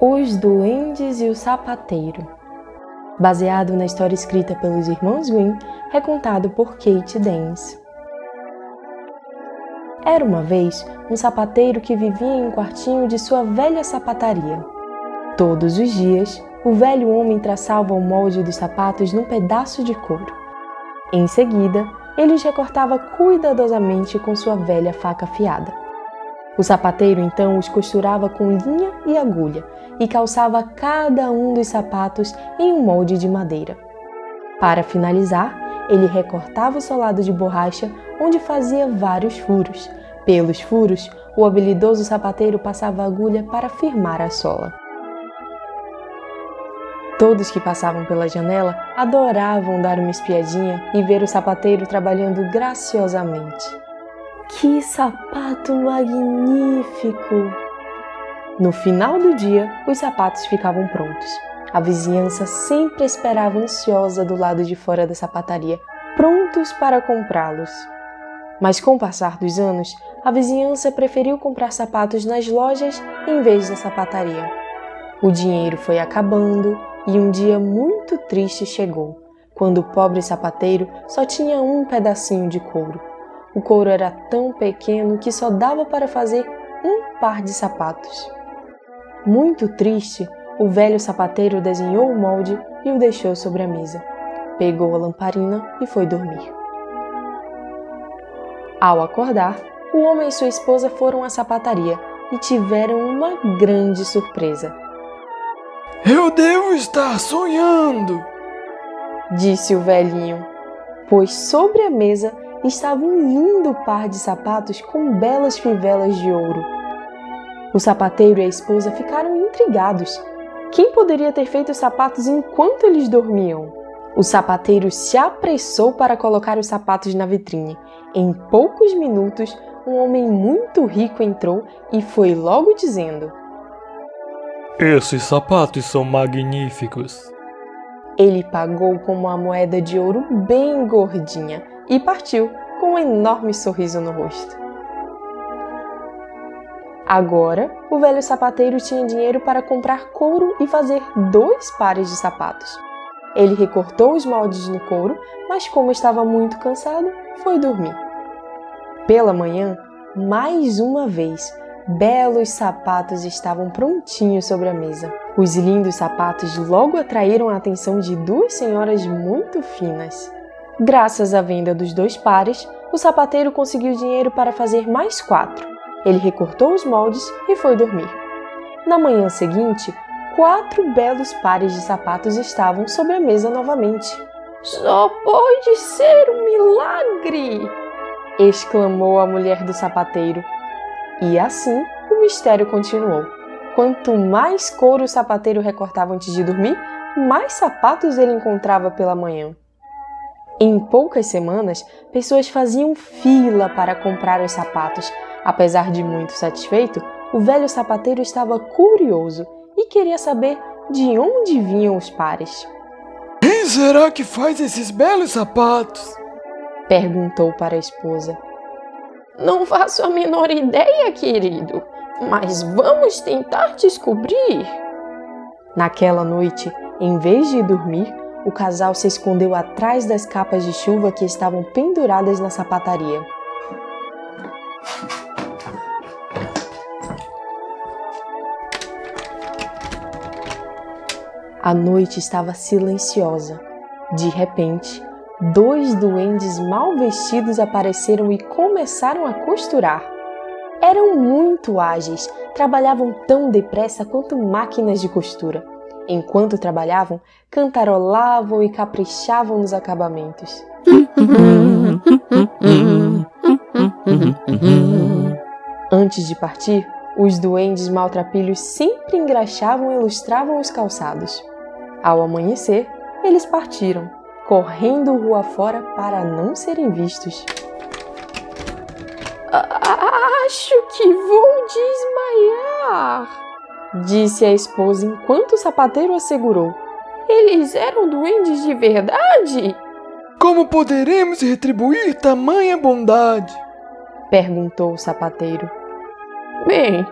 Os Duendes e o Sapateiro, baseado na história escrita pelos irmãos Grimm, recontado por Kate Dance. Era uma vez um sapateiro que vivia em um quartinho de sua velha sapataria. Todos os dias, o velho homem traçava o molde dos sapatos num pedaço de couro. Em seguida, ele os recortava cuidadosamente com sua velha faca afiada. O sapateiro então os costurava com linha e agulha e calçava cada um dos sapatos em um molde de madeira. Para finalizar, ele recortava o solado de borracha, onde fazia vários furos. Pelos furos, o habilidoso sapateiro passava a agulha para firmar a sola. Todos que passavam pela janela adoravam dar uma espiadinha e ver o sapateiro trabalhando graciosamente. Que sapato magnífico! No final do dia, os sapatos ficavam prontos. A vizinhança sempre esperava ansiosa do lado de fora da sapataria, prontos para comprá-los. Mas com o passar dos anos, a vizinhança preferiu comprar sapatos nas lojas em vez da sapataria. O dinheiro foi acabando e um dia muito triste chegou, quando o pobre sapateiro só tinha um pedacinho de couro o couro era tão pequeno que só dava para fazer um par de sapatos. Muito triste, o velho sapateiro desenhou o molde e o deixou sobre a mesa. Pegou a lamparina e foi dormir. Ao acordar, o homem e sua esposa foram à sapataria e tiveram uma grande surpresa. Eu devo estar sonhando, disse o velhinho, pois sobre a mesa estava um lindo par de sapatos com belas fivelas de ouro. O sapateiro e a esposa ficaram intrigados. Quem poderia ter feito os sapatos enquanto eles dormiam? O sapateiro se apressou para colocar os sapatos na vitrine. Em poucos minutos, um homem muito rico entrou e foi logo dizendo: Esses sapatos são magníficos. Ele pagou com uma moeda de ouro bem gordinha e partiu com um enorme sorriso no rosto. Agora, o velho sapateiro tinha dinheiro para comprar couro e fazer dois pares de sapatos. Ele recortou os moldes no couro, mas como estava muito cansado, foi dormir. Pela manhã, mais uma vez, belos sapatos estavam prontinhos sobre a mesa. Os lindos sapatos logo atraíram a atenção de duas senhoras muito finas. Graças à venda dos dois pares, o sapateiro conseguiu dinheiro para fazer mais quatro. Ele recortou os moldes e foi dormir. Na manhã seguinte, quatro belos pares de sapatos estavam sobre a mesa novamente. Só pode ser um milagre! exclamou a mulher do sapateiro. E assim o mistério continuou. Quanto mais couro o sapateiro recortava antes de dormir, mais sapatos ele encontrava pela manhã. Em poucas semanas, pessoas faziam fila para comprar os sapatos. Apesar de muito satisfeito, o velho sapateiro estava curioso e queria saber de onde vinham os pares. Quem será que faz esses belos sapatos? perguntou para a esposa. Não faço a menor ideia, querido, mas vamos tentar descobrir. Naquela noite, em vez de dormir, o casal se escondeu atrás das capas de chuva que estavam penduradas na sapataria. A noite estava silenciosa. De repente, dois duendes mal vestidos apareceram e começaram a costurar. Eram muito ágeis, trabalhavam tão depressa quanto máquinas de costura. Enquanto trabalhavam, cantarolavam e caprichavam nos acabamentos. Antes de partir, os duendes maltrapilhos sempre engraxavam e ilustravam os calçados. Ao amanhecer, eles partiram, correndo rua fora para não serem vistos. Acho que vou desmaiar disse a esposa enquanto o sapateiro assegurou. Eles eram duendes de verdade? Como poderemos retribuir tamanha bondade? perguntou o sapateiro. Bem,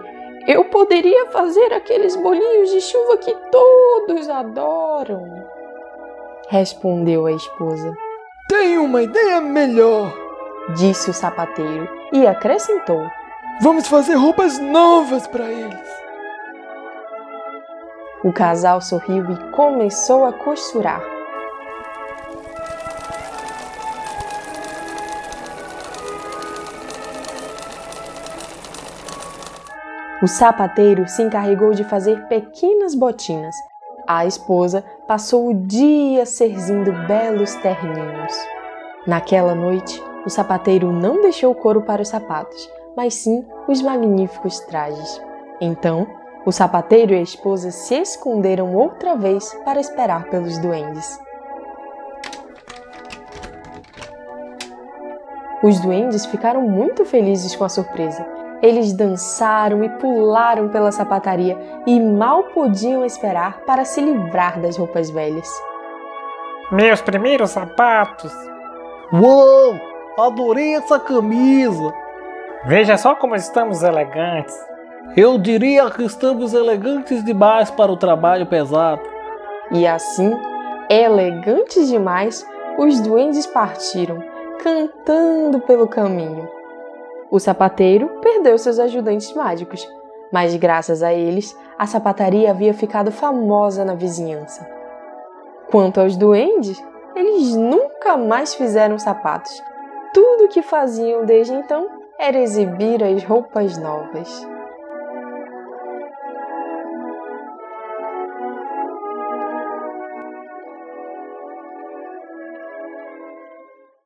eu poderia fazer aqueles bolinhos de chuva que todos adoram. Respondeu a esposa. Tenho uma ideia melhor, disse o sapateiro e acrescentou: Vamos fazer roupas novas para eles. O casal sorriu e começou a costurar. O sapateiro se encarregou de fazer pequenas botinas. A esposa passou o dia serzindo belos terninhos. Naquela noite, o sapateiro não deixou couro para os sapatos, mas sim os magníficos trajes. Então, o sapateiro e a esposa se esconderam outra vez para esperar pelos duendes. Os duendes ficaram muito felizes com a surpresa eles dançaram e pularam pela sapataria e mal podiam esperar para se livrar das roupas velhas. Meus primeiros sapatos! Uou! Adorei essa camisa! Veja só como estamos elegantes! Eu diria que estamos elegantes demais para o trabalho pesado. E assim, elegantes demais, os duendes partiram, cantando pelo caminho. O sapateiro perdeu seus ajudantes mágicos, mas graças a eles, a sapataria havia ficado famosa na vizinhança. Quanto aos duendes, eles nunca mais fizeram sapatos. Tudo o que faziam desde então era exibir as roupas novas.